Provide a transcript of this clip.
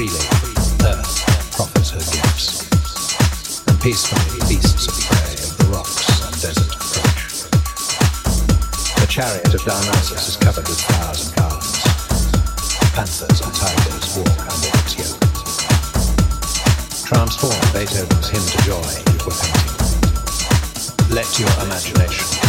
freely, earth proffers her gifts, and peacefully beasts of prey of the rocks and desert approach. The chariot of Dionysus is covered with flowers and garlands. Panthers and tigers walk under its yoke. Transform Beethoven's hymn to joy into a painting. Let your imagination